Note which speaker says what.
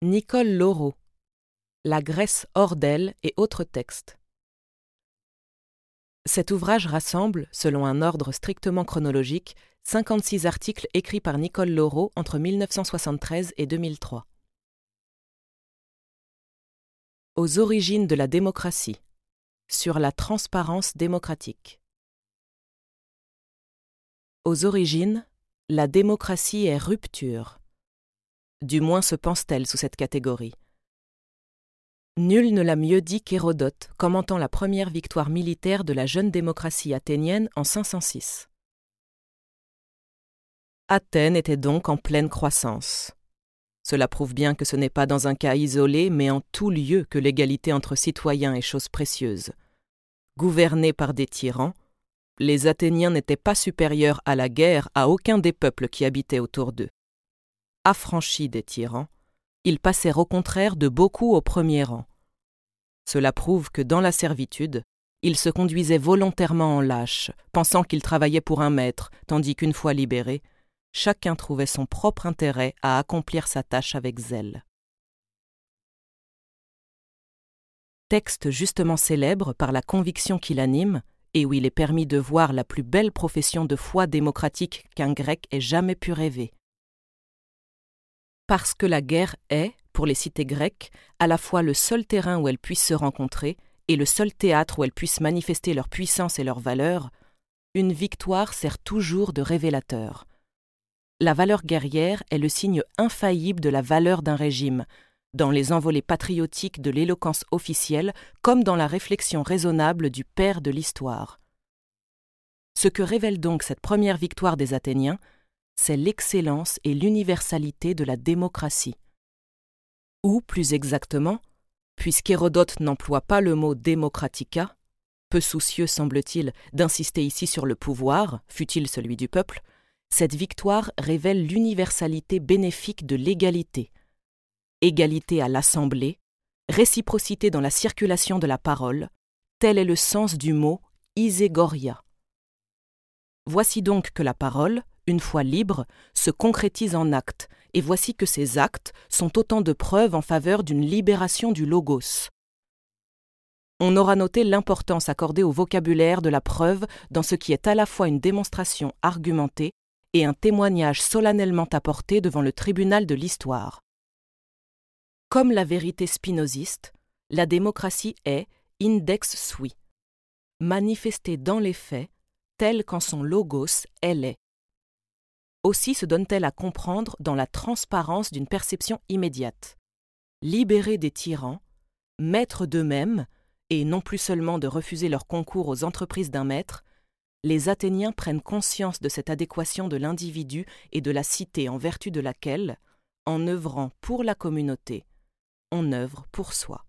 Speaker 1: Nicole Laureau. La Grèce hors d'elle et autres textes. Cet ouvrage rassemble, selon un ordre strictement chronologique, 56 articles écrits par Nicole Laureau entre 1973 et 2003. Aux origines de la démocratie. Sur la transparence démocratique. Aux origines, la démocratie est rupture. Du moins se pense-t-elle sous cette catégorie. Nul ne l'a mieux dit qu'Hérodote, commentant la première victoire militaire de la jeune démocratie athénienne en 506. Athènes était donc en pleine croissance. Cela prouve bien que ce n'est pas dans un cas isolé, mais en tout lieu que l'égalité entre citoyens est chose précieuse. Gouvernés par des tyrans, les Athéniens n'étaient pas supérieurs à la guerre à aucun des peuples qui habitaient autour d'eux. Affranchis des tyrans, ils passèrent au contraire de beaucoup au premier rang. Cela prouve que dans la servitude, ils se conduisaient volontairement en lâches, pensant qu'ils travaillaient pour un maître, tandis qu'une fois libérés, chacun trouvait son propre intérêt à accomplir sa tâche avec zèle. Texte justement célèbre par la conviction qui l'anime, et où il est permis de voir la plus belle profession de foi démocratique qu'un grec ait jamais pu rêver. Parce que la guerre est, pour les cités grecques, à la fois le seul terrain où elles puissent se rencontrer et le seul théâtre où elles puissent manifester leur puissance et leur valeur, une victoire sert toujours de révélateur. La valeur guerrière est le signe infaillible de la valeur d'un régime, dans les envolées patriotiques de l'éloquence officielle comme dans la réflexion raisonnable du père de l'histoire. Ce que révèle donc cette première victoire des Athéniens, c'est l'excellence et l'universalité de la démocratie. Ou, plus exactement, puisqu'Hérodote n'emploie pas le mot démocratica, peu soucieux semble-t-il d'insister ici sur le pouvoir, fût-il celui du peuple, cette victoire révèle l'universalité bénéfique de l'égalité, égalité à l'assemblée, réciprocité dans la circulation de la parole, tel est le sens du mot iségoria. Voici donc que la parole, une fois libre, se concrétise en actes, et voici que ces actes sont autant de preuves en faveur d'une libération du logos. On aura noté l'importance accordée au vocabulaire de la preuve dans ce qui est à la fois une démonstration argumentée et un témoignage solennellement apporté devant le tribunal de l'histoire. Comme la vérité spinoziste, la démocratie est index sui, manifestée dans les faits, telle qu'en son logos elle est. Aussi se donne-t-elle à comprendre dans la transparence d'une perception immédiate. Libérés des tyrans, maîtres d'eux-mêmes, et non plus seulement de refuser leur concours aux entreprises d'un maître, les Athéniens prennent conscience de cette adéquation de l'individu et de la cité en vertu de laquelle, en œuvrant pour la communauté, on œuvre pour soi.